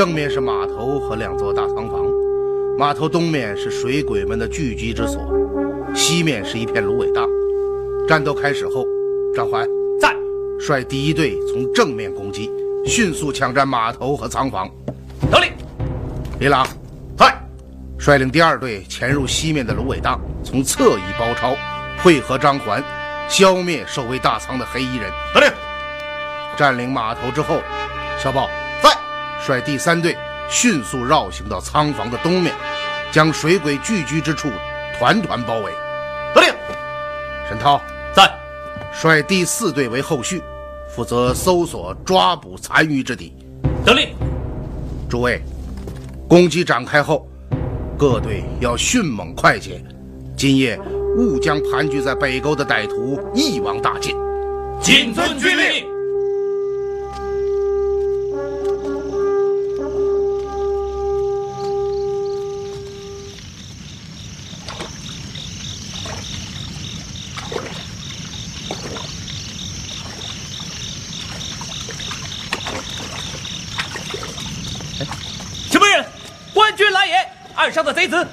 正面是码头和两座大仓房，码头东面是水鬼们的聚集之所，西面是一片芦苇荡。战斗开始后，张环在，率第一队从正面攻击，迅速抢占码头和仓房。得令。李朗在，率领第二队潜入西面的芦苇荡，从侧翼包抄，会合张环，消灭守卫大仓的黑衣人。得令。占领码头之后，小宝在，率第三队迅速绕行到仓房的东面，将水鬼聚居之处团团包围。得令。沈涛在，率第四队为后续，负责搜索抓捕残余之敌。得令。诸位，攻击展开后，各队要迅猛快捷，今夜勿将盘踞在北沟的歹徒一网打尽。谨遵军令。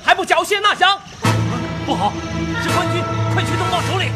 还不缴械纳降？不好，是官军！快去通报首领。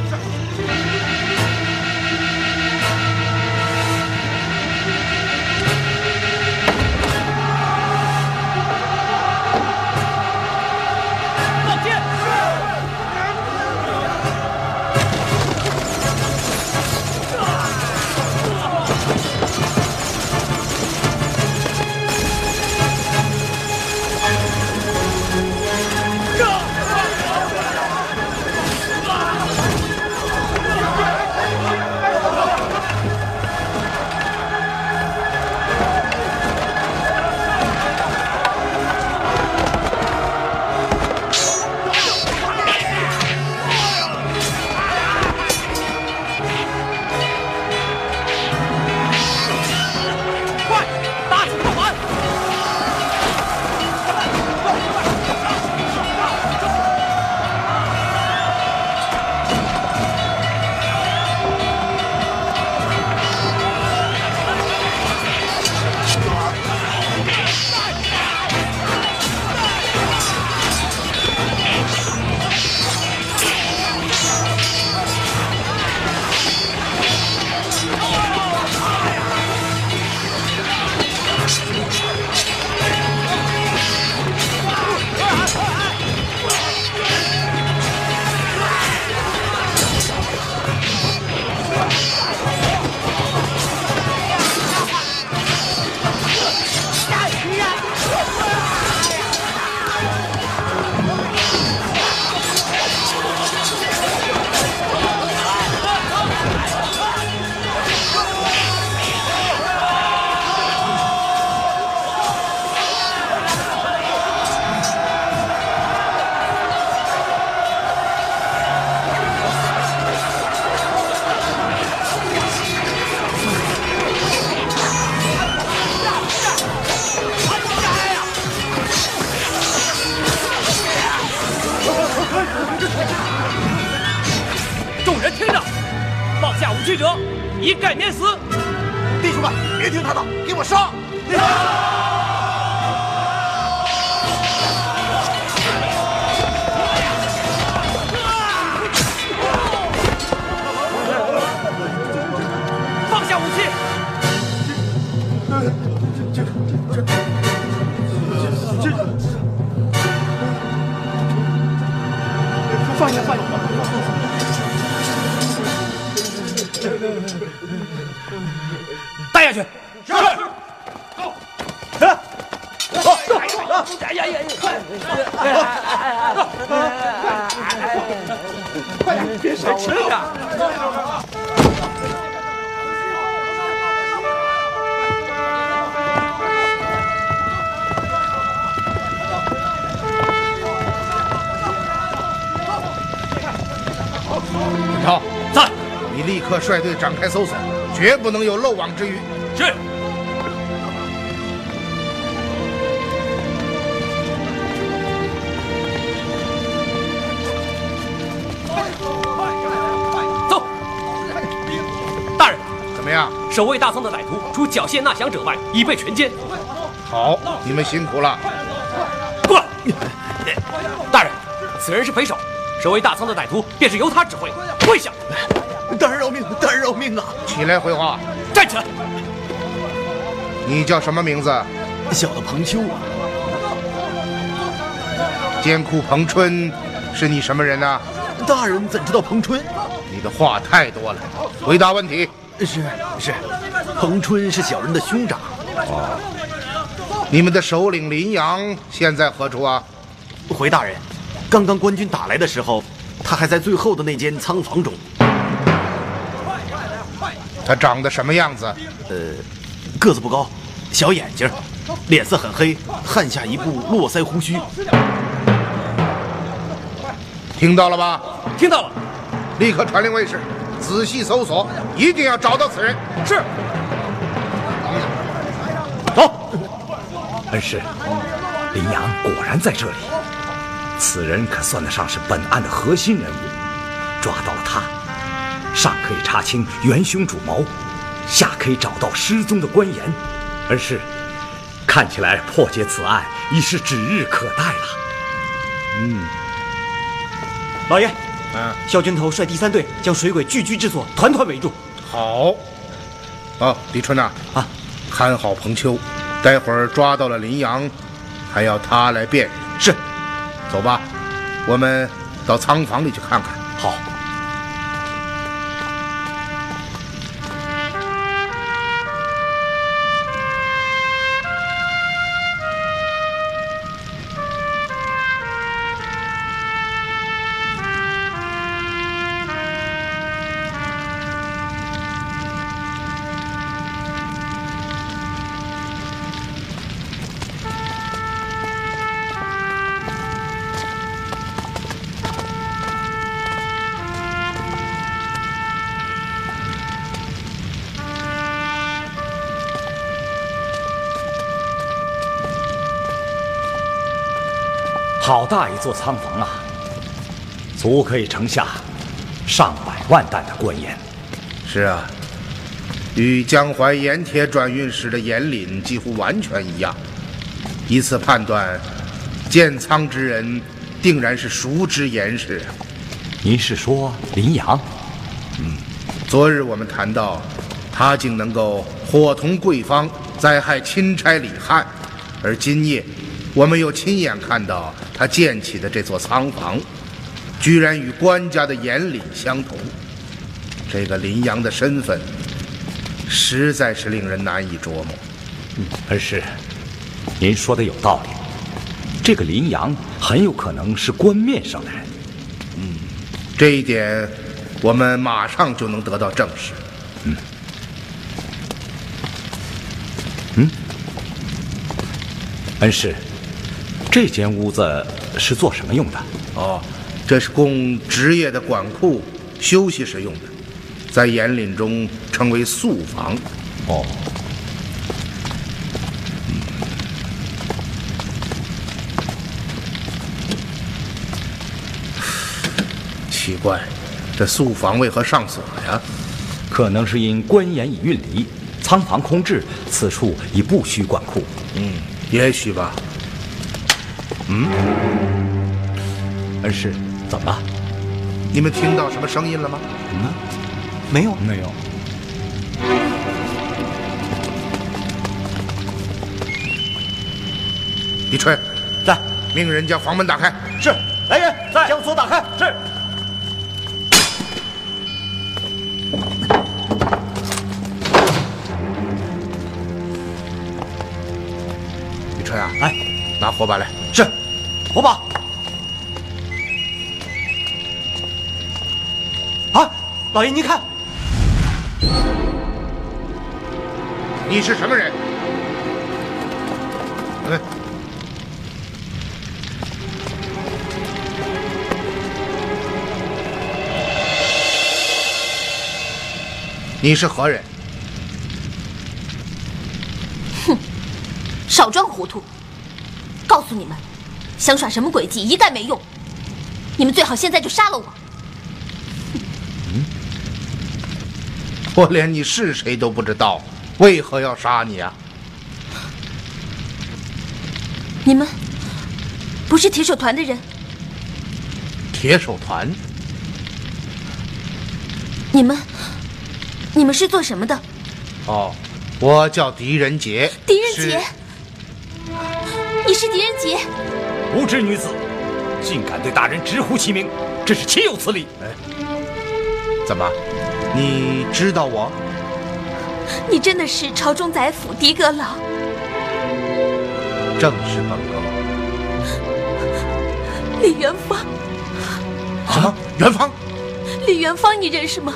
曲者，一概免死。弟兄们，别听他的，给我杀！放下武器。放下，放下！带下去。是。走哎呀呀！快点，别快吃呀！你立刻率队展开搜索，绝不能有漏网之鱼。是。走。大人，怎么样？守卫大仓的歹徒，除缴械纳降者外，已被全歼。好，你们辛苦了。过来。大人，此人是匪首，守卫大仓的歹徒便是由他指挥。跪下。大人饶命！大人饶命啊！起来回话。站起来。你叫什么名字？小的彭秋啊。监库彭春，是你什么人呢？大人怎知道彭春？你的话太多了，回答问题。是是，彭春是小人的兄长。哦。你们的首领林阳现在何处啊？回大人，刚刚官军打来的时候，他还在最后的那间仓房中。他长得什么样子？呃，个子不高，小眼睛，脸色很黑，汗下一部络腮胡须。听到了吧？听到了，立刻传令卫士，仔细搜索，一定要找到此人。是。走。恩师，林阳果然在这里，此人可算得上是本案的核心人物。抓到了他，上可以查清元凶主谋，下可以找到失踪的官员。而是，看起来破解此案已是指日可待了。嗯。老爷，嗯，肖军头率第三队将水鬼聚居之所团团围住。好。哦，李春呐，啊，看好彭秋，待会儿抓到了林阳，还要他来辨认是。走吧，我们到仓房里去看看。好。大一座仓房啊，足可以盛下上百万担的官盐。是啊，与江淮盐铁转运使的盐岭几乎完全一样。以此判断，建仓之人定然是熟知盐事。您是说林阳？嗯，昨日我们谈到，他竟能够伙同贵方灾害钦差李汉，而今夜。我们又亲眼看到他建起的这座仓房，居然与官家的盐岭相同。这个林阳的身份，实在是令人难以琢磨。嗯，恩师，您说的有道理。这个林阳很有可能是官面上的人。嗯，这一点我们马上就能得到证实。嗯。嗯，恩师。这间屋子是做什么用的？哦，这是供职业的管库休息时用的，在严岭中称为宿房。哦，奇怪，这宿房为何上锁呀？可能是因官盐已运离，仓房空置，此处已不需管库。嗯，也许吧。恩师，怎么了？你们听到什么声音了吗？嗯没有，没有。李春，在，命人将房门打开。是，来人，在，将锁打开。是，李春啊，来，拿火把来。是，火把。啊，老爷您看，你是什么人？嗯，你是何人？哼少装糊涂！告诉你们，想耍什么诡计，一概没用。你们最好现在就杀了我。我连你是谁都不知道，为何要杀你啊？你们不是铁手团的人，铁手团？你们你们是做什么的？哦，我叫狄仁杰。狄仁杰，你是狄仁杰？无知女子，竟敢对大人直呼其名，真是岂有此理！怎么？你知道我？你真的是朝中宰府狄阁老？正是本阁。李元芳，什么？元芳？李元芳，你认识吗？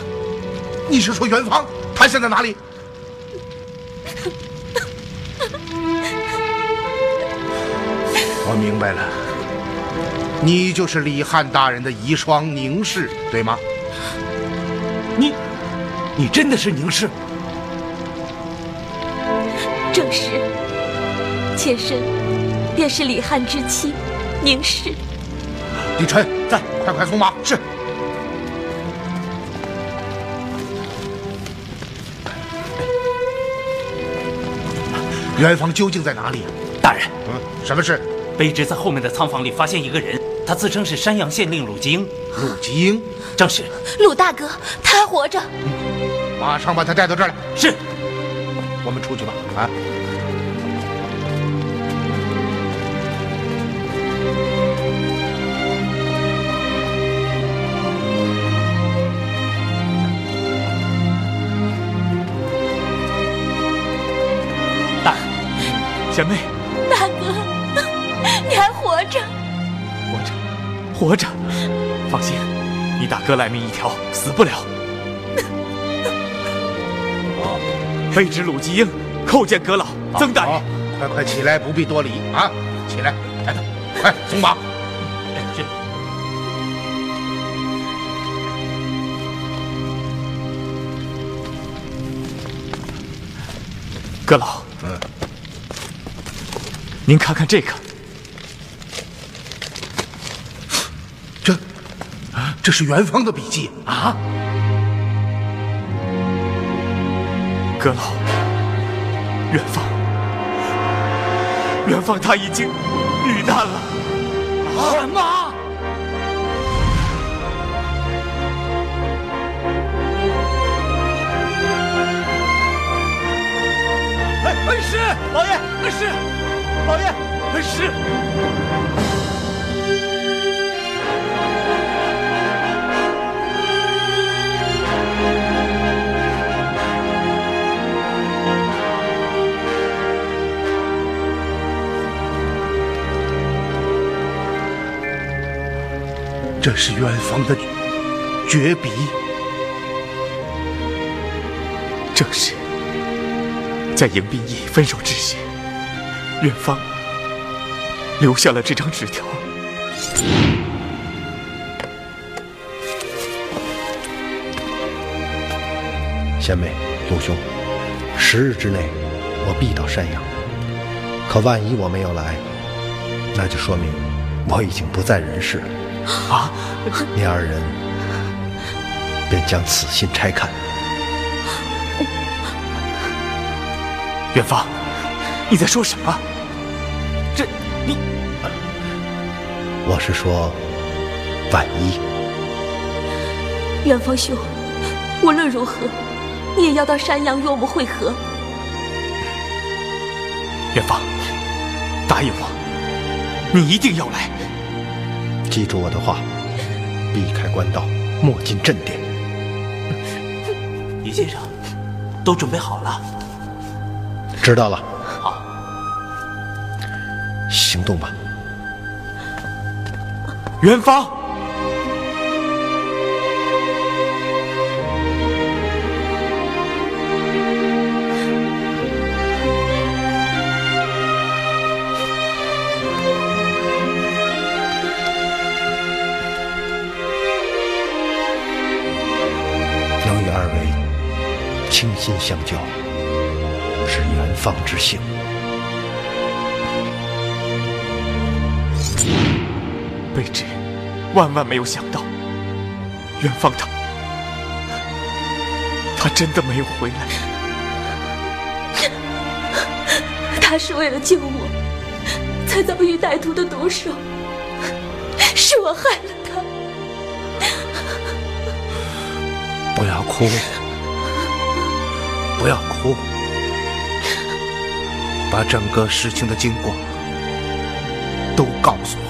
你是说元芳？他现在哪里？我明白了，你就是李汉大人的遗孀宁氏，对吗？你，你真的是宁氏？正是，妾身便是李汉之妻宁氏。李晨，在，快快送马。是。元芳究竟在哪里啊？大人，嗯，什么事？卑职在后面的仓房里发现一个人，他自称是山阳县令鲁吉英。鲁吉英，正是，鲁大哥，他还活着。马上把他带到这儿来。是。我们出去吧。啊。大人，贤妹，活着。放心，你大哥赖命一条，死不了。卑职鲁吉英叩见阁老，曾大好人。，快快起来，不必多礼啊！起来，来的，快松绑。是。阁老，嗯，您看看这个，这是元芳的笔记啊！阁老，元芳，元芳他已经遇难了。什么？哎，恩师，老爷，恩师，老爷，恩师。这是远方的绝笔，正是在迎宾驿分手之时，远方留下了这张纸条。贤妹，陆兄，十日之内我必到山阳。可万一我没有来，那就说明我已经不在人世了。啊！你二人便将此信拆看。元芳，你在说什么？这你……我是说，万一……元芳兄，无论如何，你也要到山阳与我们会合。元芳，答应我，你一定要来。记住我的话，避开官道，莫进阵殿。李先生，都准备好了。知道了，好，行动吧。元芳，心相交，是元芳之幸。卑职万万没有想到，元芳他，他真的没有回来。他是为了救我，才遭遇歹徒的毒手，是我害了他。不要哭，不要哭，把整个事情的经过都告诉我。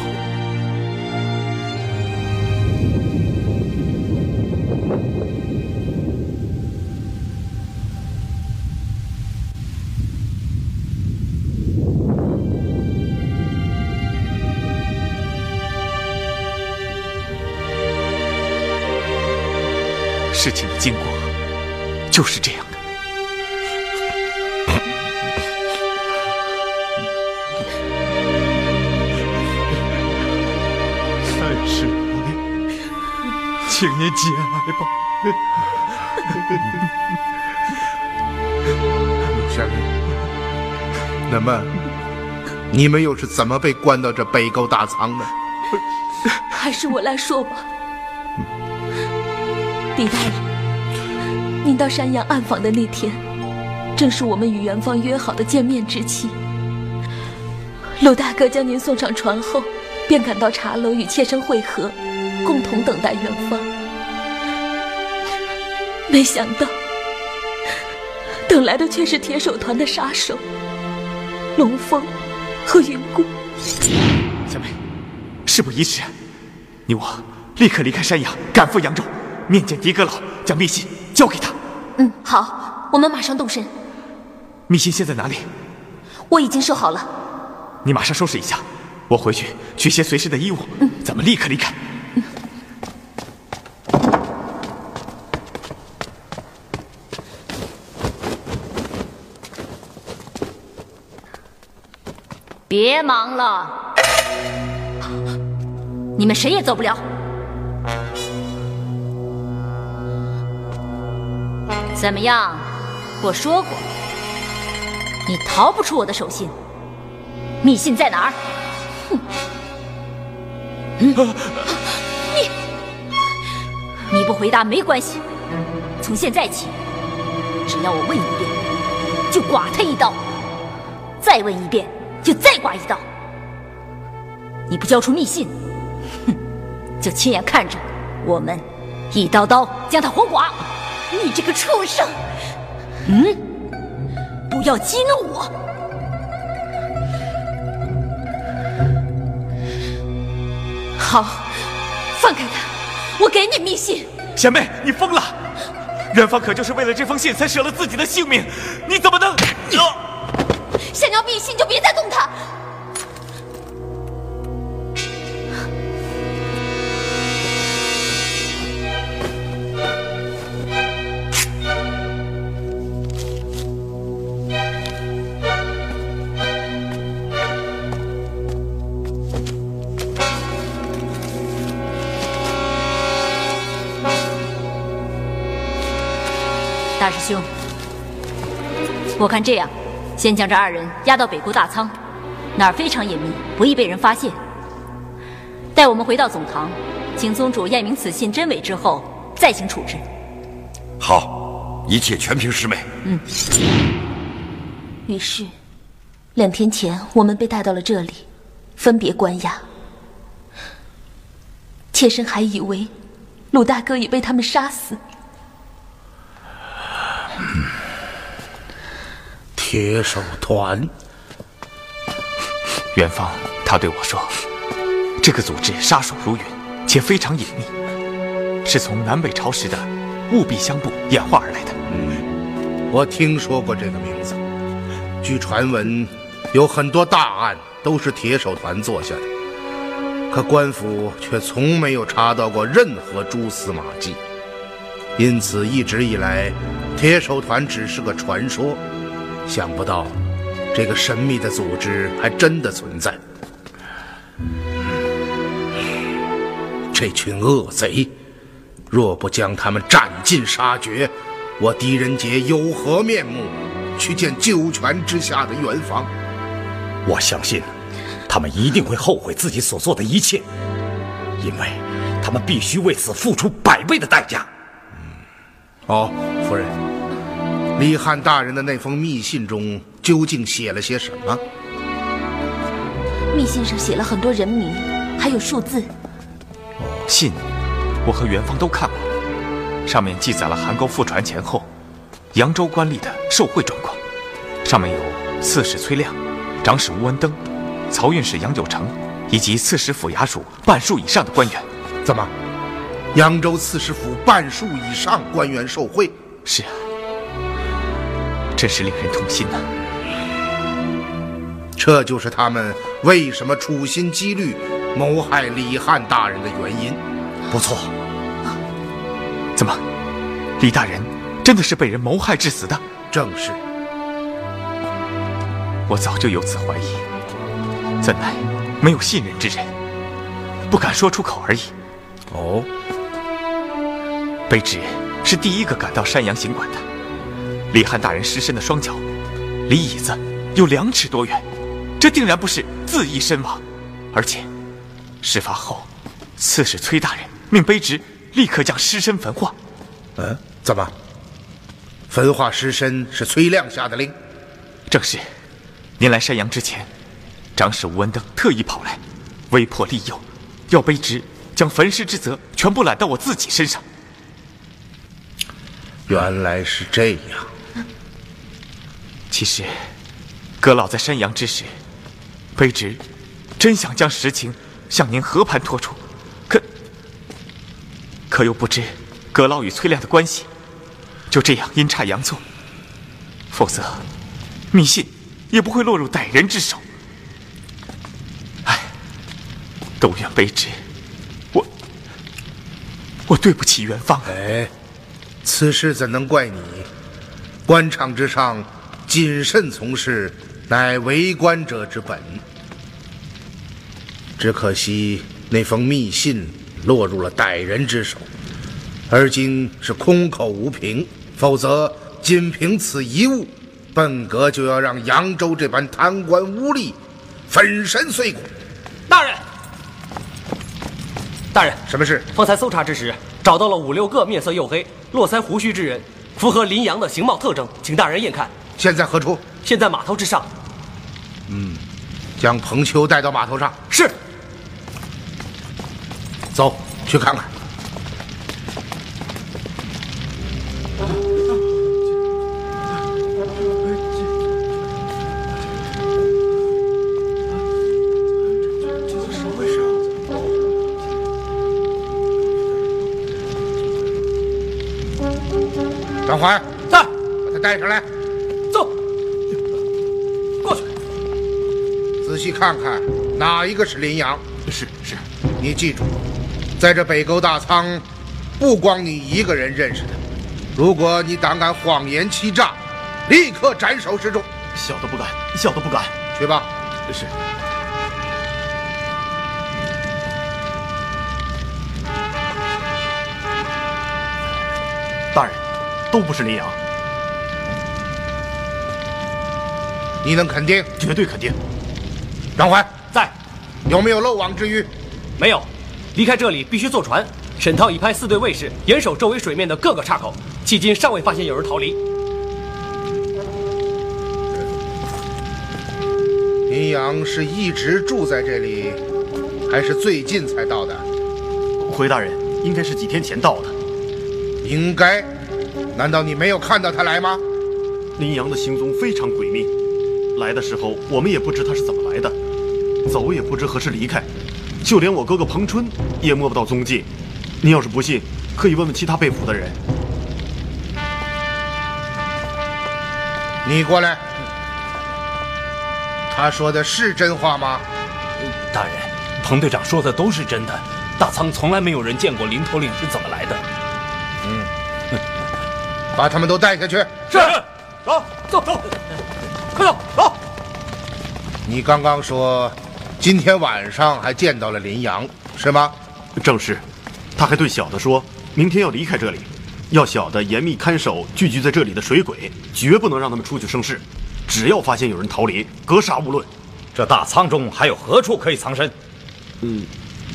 事情的经过就是这样请您节哀吧。陆县令，那么你们又是怎么被关到这北沟大仓的？还是我来说吧。李大人，您到山阳暗访的那天，正是我们与元芳约好的见面之期。鲁大哥将您送上船后，便赶到茶楼与妾身会合，共同等待远方。没想到，等来的却是铁手团的杀手龙峰和云姑。小妹，事不宜迟，你我立刻离开山阳，赶赴扬州，面见狄阁老，将密信交给他。嗯，好，我们马上动身。密信现在哪里？我已经收好了。你马上收拾一下，我回去取些随身的衣物，咱们立刻离开。别忙了，你们谁也走不了。怎么样？我说过，你逃不出我的手心。密信在哪儿？哼！你你不回答没关系。从现在起，只要我问一遍，就剐他一刀；再问一遍，就再剐一刀。你不交出密信，哼，就亲眼看着我们一刀刀将他活剐。你这个畜生！嗯，不要激怒我。好，放开他，我给你密信。贤妹，你疯了！元芳可就是为了这封信才舍了自己的性命，你怎么能？想要密信就别再动他。大师兄，我看这样，先将这二人押到北国大仓，那儿非常隐秘，不易被人发现。待我们回到总堂，请宗主验明此信真伪之后，再行处置。好，一切全凭师妹。嗯。于是，两天前我们被带到了这里，分别关押。妾身还以为鲁大哥已被他们杀死。铁手团，元芳他对我说，这个组织杀手如云，且非常隐秘，是从南北朝时的务必相部演化而来的。我听说过这个名字。据传闻，有很多大案都是铁手团做下的，可官府却从没有查到过任何蛛丝马迹，因此一直以来，铁手团只是个传说。想不到，这个神秘的组织还真的存在。这群恶贼，若不将他们斩尽杀绝，我狄仁杰有何面目去见九泉之下的元芳？我相信，他们一定会后悔自己所做的一切，因为他们必须为此付出百倍的代价。哦，夫人，李汉大人的那封密信中究竟写了些什么？密信上写了很多人名，还有数字。信，我和元芳都看过，上面记载了韩沟复船前后，扬州官吏的受贿状况。上面有刺史崔亮、长史吴文登、漕运使杨九成，以及刺史府衙署半数以上的官员。怎么，扬州刺史府半数以上官员受贿？是啊，真是令人痛心呐、这就是他们为什么处心积虑谋害李汉大人的原因。不错，怎么，李大人真的是被人谋害致死的？正是。我早就有此怀疑，怎奈没有信任之人，不敢说出口而已。哦，卑职是第一个赶到山阳行馆的。李汉大人尸身的双脚，离椅子有两尺多远，这定然不是自缢身亡，而且事发后，刺史崔大人命卑职立刻将尸身焚化。嗯，怎么？焚化尸身是崔亮下的令？正是，您来山阳之前，长史吴文登特意跑来，威迫利诱，要卑职将焚尸之责全部揽到我自己身上。原来是这样。其实，阁老在山阳之时，卑职真想将实情向您和盘托出，可可又不知阁老与崔亮的关系，就这样阴差阳错，否则密信也不会落入歹人之手。唉，都怨卑职，我我对不起元芳。哎，此事怎能怪你？官场之上，谨慎从事，乃为官者之本。只可惜那封密信落入了歹人之手，而今是空口无凭。否则，仅凭此一物，本阁就要让扬州这般贪官污吏粉身碎骨。大人，大人，什么事？方才搜查之时，找到了五六个面色黝黑、络腮胡须之人，符合林阳的形貌特征，请大人验看。现在何处？现在码头之上。嗯将彭秋带到码头上。是。走去看看。张怀，在，把他带上来，仔细看看哪一个是林阳。是是，你记住，在这北沟大仓，不光你一个人认识他。如果你胆敢谎言欺诈，立刻斩首示众。小的不敢，小的不敢。去吧。是。大人，都不是林阳。你能肯定？绝对肯定。张怀在，有没有漏网之鱼？没有。离开这里必须坐船。沈涛已派四队卫士严守周围水面的各个岔口，迄今尚未发现有人逃离。林阳是一直住在这里，还是最近才到的？回大人，应该是几天前到的。应该？难道你没有看到他来吗？林阳的行踪非常诡秘，来的时候我们也不知他是怎么来的，走也不知何时离开，就连我哥哥彭春也摸不到踪迹。你要是不信，可以问问其他被俘的人。你过来。他说的是真话吗？大人，彭队长说的都是真的。大仓从来没有人见过林头领是怎么来的。嗯，把他们都带下去。是。走走走，快走走。你刚刚说，今天晚上还见到了林阳，是吗？正是。他还对小的说，明天要离开这里，要小的严密看守聚集在这里的水鬼，绝不能让他们出去生事。只要发现有人逃离，格杀勿论。这大仓中还有何处可以藏身？嗯，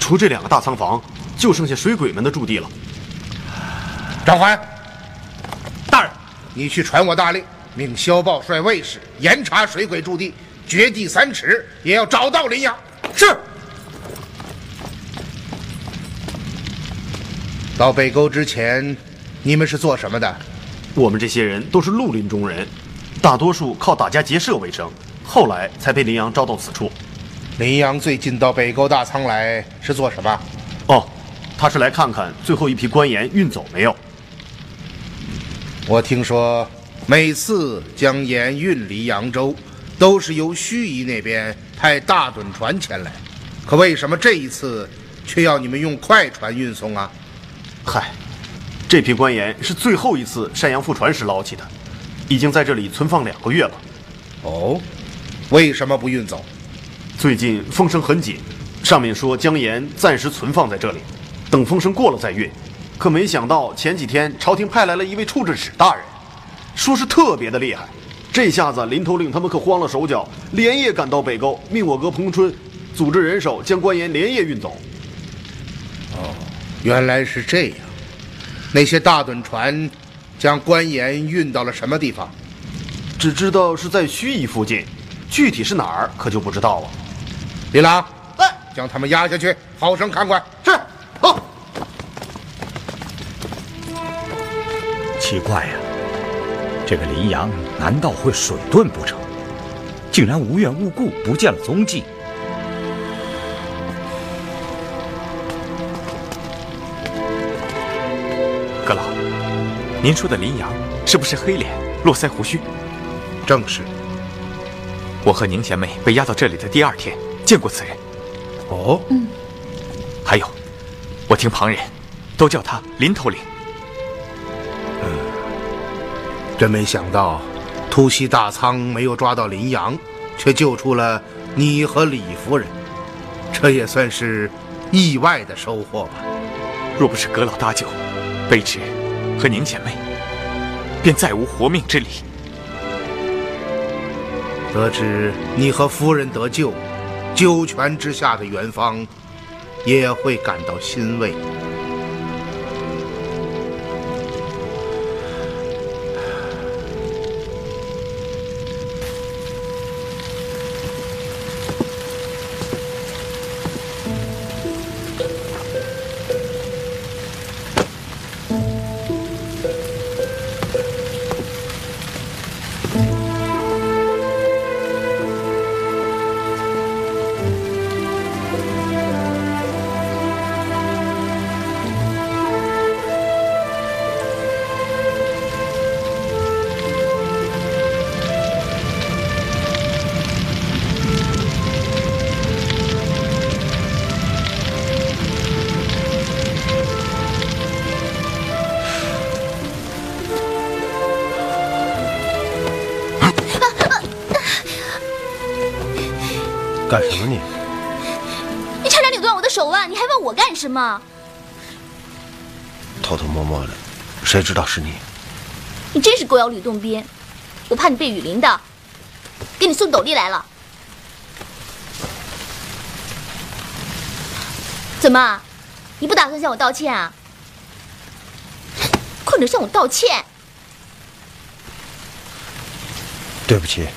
除这两个大仓房，就剩下水鬼们的驻地了。张环，大人，你去传我大令，命萧豹率卫士严查水鬼驻地，掘地三尺，也要找到林阳。是。到北沟之前，你们是做什么的？我们这些人都是绿林中人。大多数靠打家劫舍为生，后来才被林阳招到此处。林阳最近到北沟大仓来是做什么？哦，他是来看看最后一批官盐运走没有。我听说，每次将盐运离扬州，都是由盱眙那边派大趸船前来，可为什么这一次却要你们用快船运送啊？嗨，这批官盐是最后一次山阳覆船时捞起的。已经在这里存放两个月了。哦，为什么不运走？最近风声很紧，上面说将盐暂时存放在这里，等风声过了再运。可没想到前几天朝廷派来了一位处置使大人，说是特别的厉害。这下子林头领他们可慌了手脚，连夜赶到北沟，命我哥彭春组织人手将官盐连夜运走。哦，原来是这样。那些大趸船。将官盐运到了什么地方？只知道是在盱眙附近，具体是哪儿可就不知道了。李郎，来，将他们押下去，好生看管。是，好。奇怪呀，这个林阳难道会水遁不成？竟然无缘无故不见了踪迹。阁老您说的林阳是不是黑脸、络腮胡须？正是。我和宁贤妹被押到这里的第二天见过此人。哦，嗯。还有，我听旁人都叫他林头领。真没想到，突袭大仓没有抓到林阳，却救出了你和李夫人，这也算是意外的收获吧。若不是阁老搭救，卑职。和宁姐妹，便再无活命之理。得知你和夫人得救，九泉之下的元芳也会感到欣慰。什么？偷偷摸摸的，谁知道是你？你真是狗咬吕洞宾！我怕你被雨淋的，给你送斗笠来了。怎么，你不打算向我道歉啊？快点向我道歉！对不起。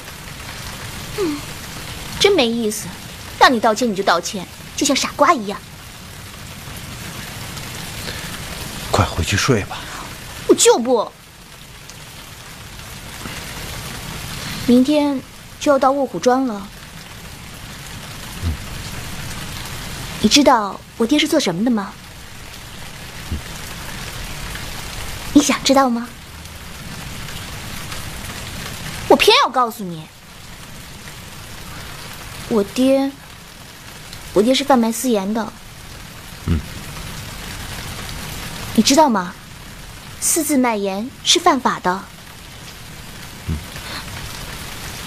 嗯。真没意思，让你道歉你就道歉，就像傻瓜一样。快回去睡吧。我就不。明天就要到卧虎庄了。你知道我爹是做什么的吗？你想知道吗？我偏要告诉你，我爹，我爹是贩卖私盐的。嗯。你知道吗？私自卖盐是犯法的。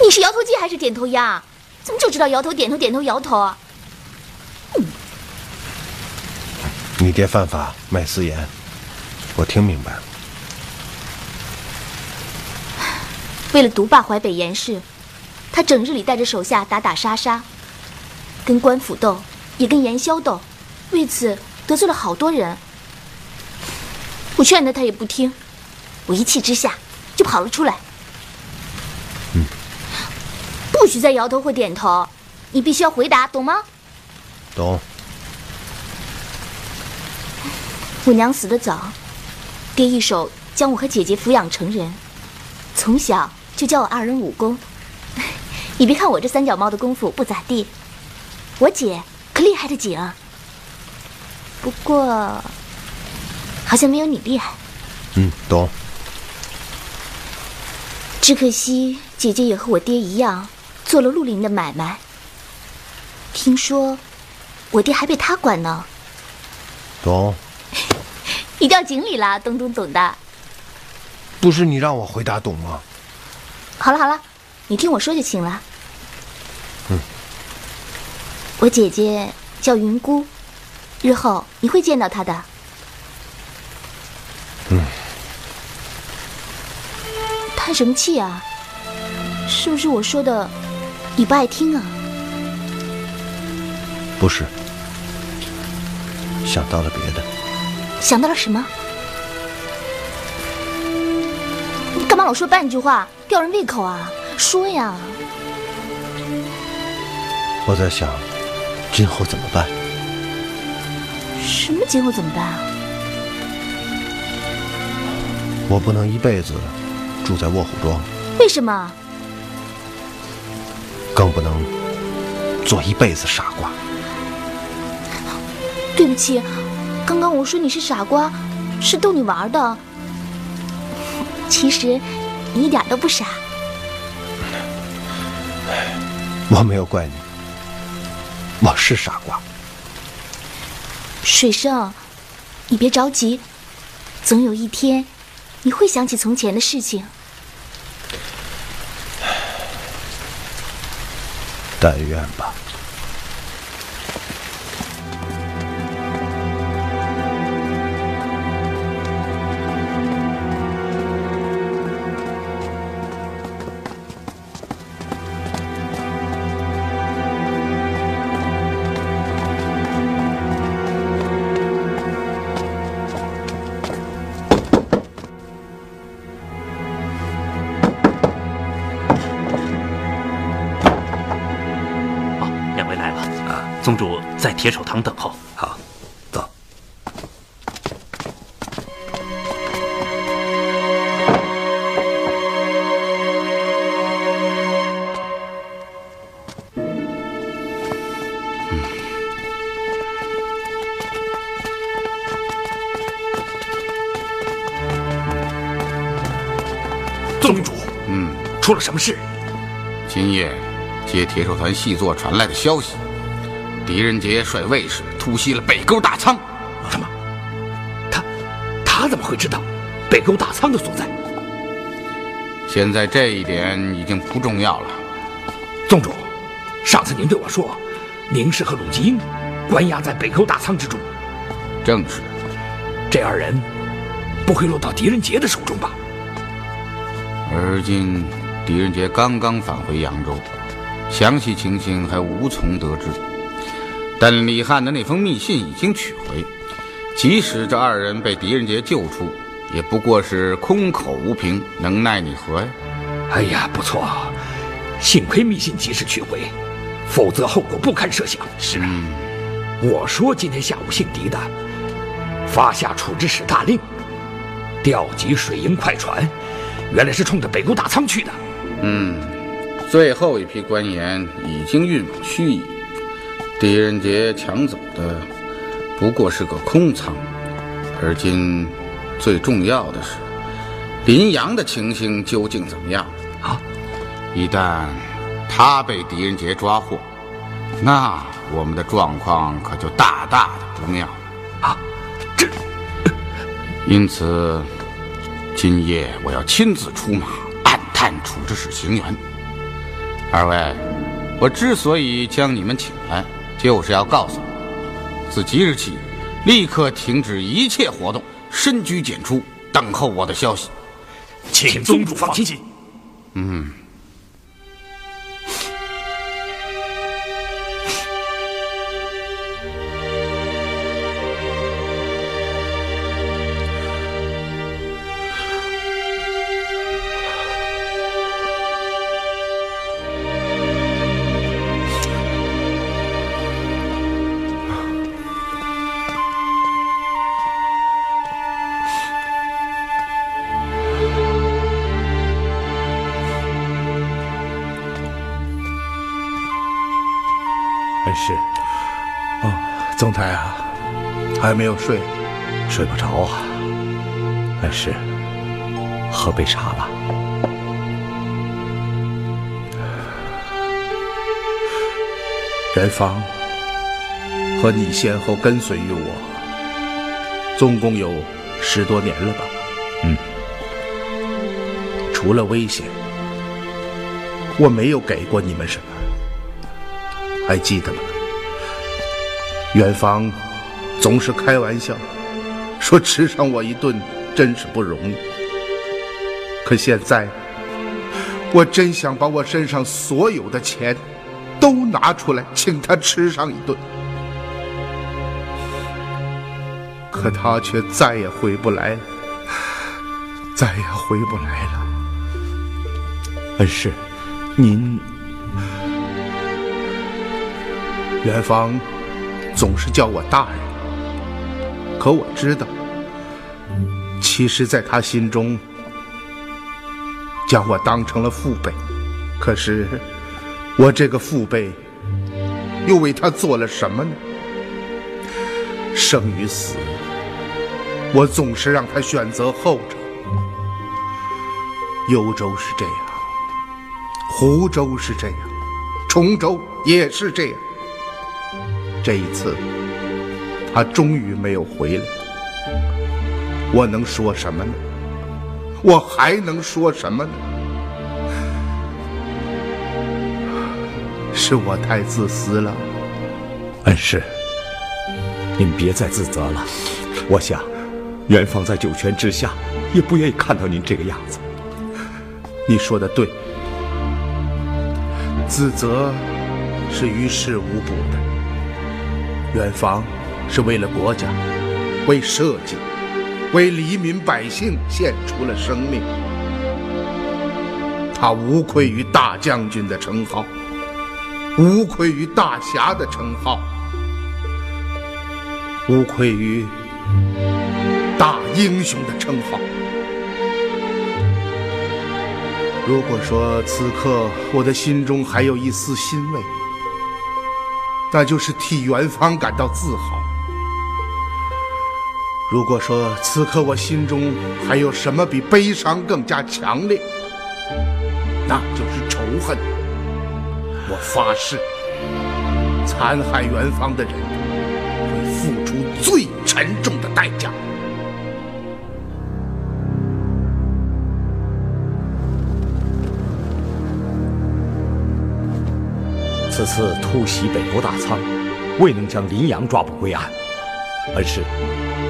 你是摇头鸡还是点头鸭？怎么就知道摇头点头点头摇头啊？你爹犯法卖私盐，我听明白了。为了独霸淮北盐市，他整日里带着手下打打杀杀，跟官府斗，也跟盐枭斗，为此得罪了好多人。我劝他，他也不听，我一气之下就跑了出来。嗯，不许再摇头或点头，你必须要回答，懂吗？懂。我娘死得早，爹一手将我和姐姐抚养成人，从小就教我二人武功。你别看我这三脚猫的功夫不咋地，我姐可厉害的紧啊。不过，好像没有你厉害。嗯，懂。只可惜姐姐也和我爹一样，做了绿林的买卖。听说，我爹还被他管呢。懂。你掉井里了，懂懂懂的。不是你让我回答懂吗？好了好了，你听我说就行了。嗯。我姐姐叫云姑，日后你会见到她的。嗯。叹什么气啊？是不是我说的你不爱听啊？不是，想到了别的。想到了什么？你干嘛老说半句话，吊人胃口啊？说呀！我在想，今后怎么办？什么今后怎么办啊？我不能一辈子住在卧虎庄。为什么？更不能做一辈子傻瓜。对不起。刚刚我说你是傻瓜，是逗你玩的。其实你一点都不傻。我没有怪你，我是傻瓜。水生，你别着急，总有一天你会想起从前的事情。但愿吧。铁手堂等候。好，走。宗主，嗯，出了什么事？今夜接铁手团细作传来的消息。狄仁杰率卫士突袭了北沟大仓，什么？他他怎么会知道北沟大仓的所在？现在这一点已经不重要了。宗主，上次您对我说，宁氏和鲁吉英关押在北沟大仓之中。正是。这二人不会落到狄仁杰的手中吧？而今狄仁杰刚刚返回扬州，详细情形还无从得知。但李汉的那封密信已经取回，即使这二人被狄仁杰救出，也不过是空口无凭，能奈你何呀？哎呀，不错，幸亏密信及时取回，否则后果不堪设想。是啊，我说今天下午姓狄的发下处置使大令，调集水营快船，原来是冲着北沟大仓去的。嗯，最后一批官盐已经运往盱眙，狄仁杰抢走的不过是个空仓，而今最重要的是林阳的情形究竟怎么样啊？一旦他被狄仁杰抓获，那我们的状况可就大大的不妙啊！这，因此今夜我要亲自出马。暗探处置使行辕，二位，我之所以将你们请来，就是要告诉你，自即日起，立刻停止一切活动，深居简出，等候我的消息。请宗主放心。嗯。是，哦，总裁啊，还没有睡，睡不着啊。恩师，喝杯茶吧。元芳和你先后跟随于我，总共有十多年了吧？嗯。除了危险，我没有给过你们什么。还记得吗？元芳总是开玩笑说吃上我一顿真是不容易。可现在，我真想把我身上所有的钱都拿出来请他吃上一顿。可他却再也回不来了，再也回不来了。恩师，您。元芳总是叫我大人，可我知道，其实，在他心中，将我当成了父辈。可是，我这个父辈，又为他做了什么呢？生与死，我总是让他选择后者。幽州是这样，湖州是这样，崇州也是这样。这一次，他终于没有回来。我能说什么呢？我还能说什么呢？是我太自私了。恩师，您别再自责了。我想，元芳在九泉之下也不愿意看到您这个样子。你说的对，自责是于事无补的。远方是为了国家，为社稷，为黎民百姓献出了生命。他无愧于大将军的称号，无愧于大侠的称号，无愧于大英雄的称号。如果说此刻我的心中还有一丝欣慰，那就是替元芳感到自豪。如果说此刻我心中还有什么比悲伤更加强烈，那就是仇恨。我发誓，残害元芳的人会付出最沉重的代价。此次突袭北国大仓，未能将林阳抓捕归案。恩师，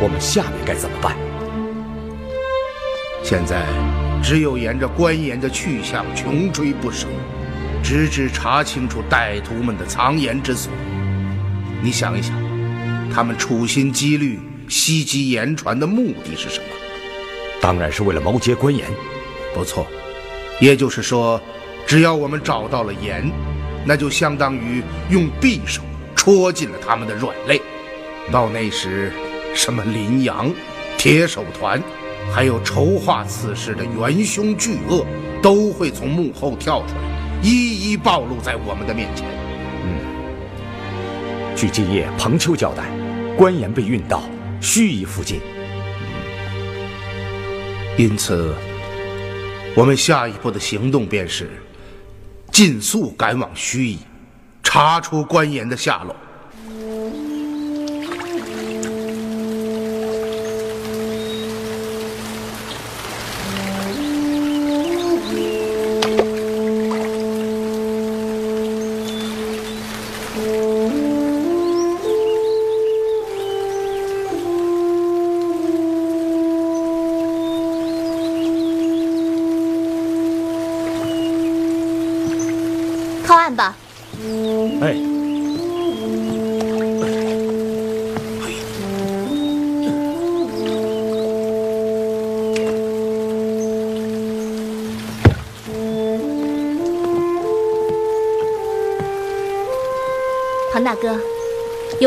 我们下面该怎么办？现在只有沿着官盐的去向穷追不舍，直至查清楚歹徒们的藏盐之所。你想一想，他们处心积虑袭击盐船的目的是什么？当然是为了谋劫官盐。不错，也就是说，只要我们找到了盐。那就相当于用匕首戳进了他们的软肋。到那时，什么林阳、铁手团，还有筹划此事的元凶巨鳄，都会从幕后跳出来，一一暴露在我们的面前。嗯据今夜彭秋交代，官盐被运到盱眙附近。因此，我们下一步的行动便是尽速赶往盱眙，查出官盐的下落。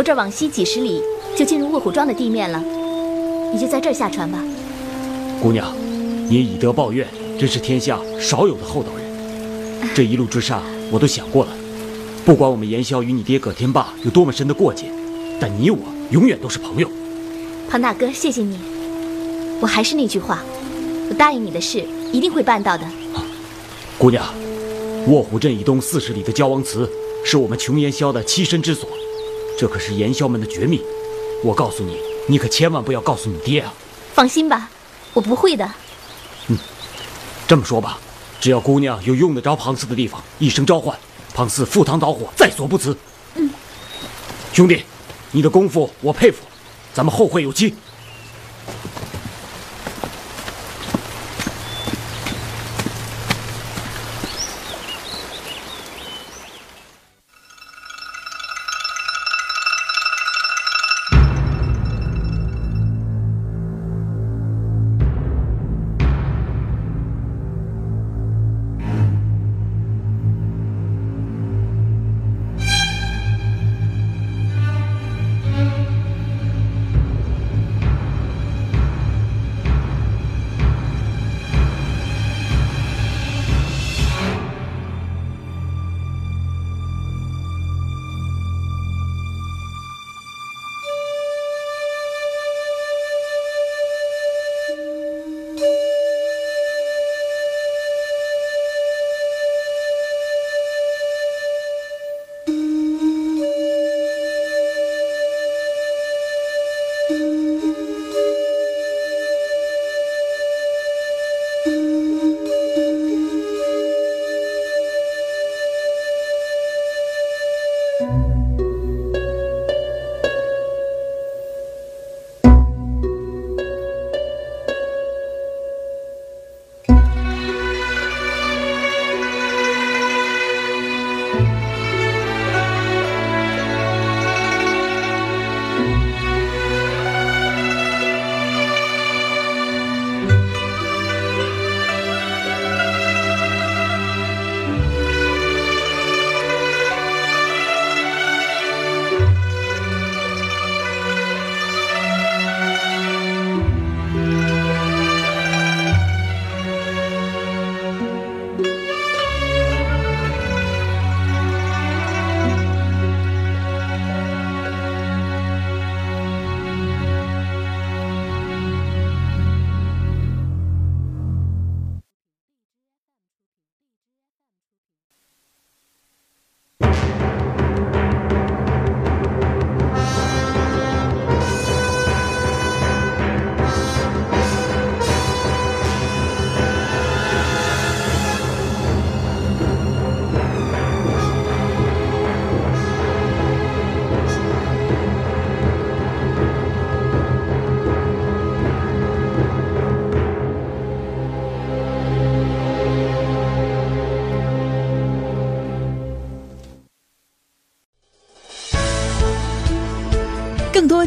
这儿往西几十里就进入卧虎庄的地面了，你就在这儿下船吧。姑娘，你以德报怨，真是天下少有的厚道人。这一路之上，我都想过了，不管我们严萧与你爹葛天霸有多么深的过节，但你我永远都是朋友。庞大哥，谢谢你。我还是那句话，我答应你的事一定会办到的。姑娘，卧虎镇以东四十里的焦王祠是我们穷严萧的栖身之所，这可是炎霄门的绝密。我告诉你，你可千万不要告诉你爹啊！放心吧，我不会的。嗯这么说吧，只要姑娘有用得着庞四的地方，一声召唤，庞四赴汤蹈火，在所不辞。嗯，兄弟，你的功夫我佩服，咱们后会有期。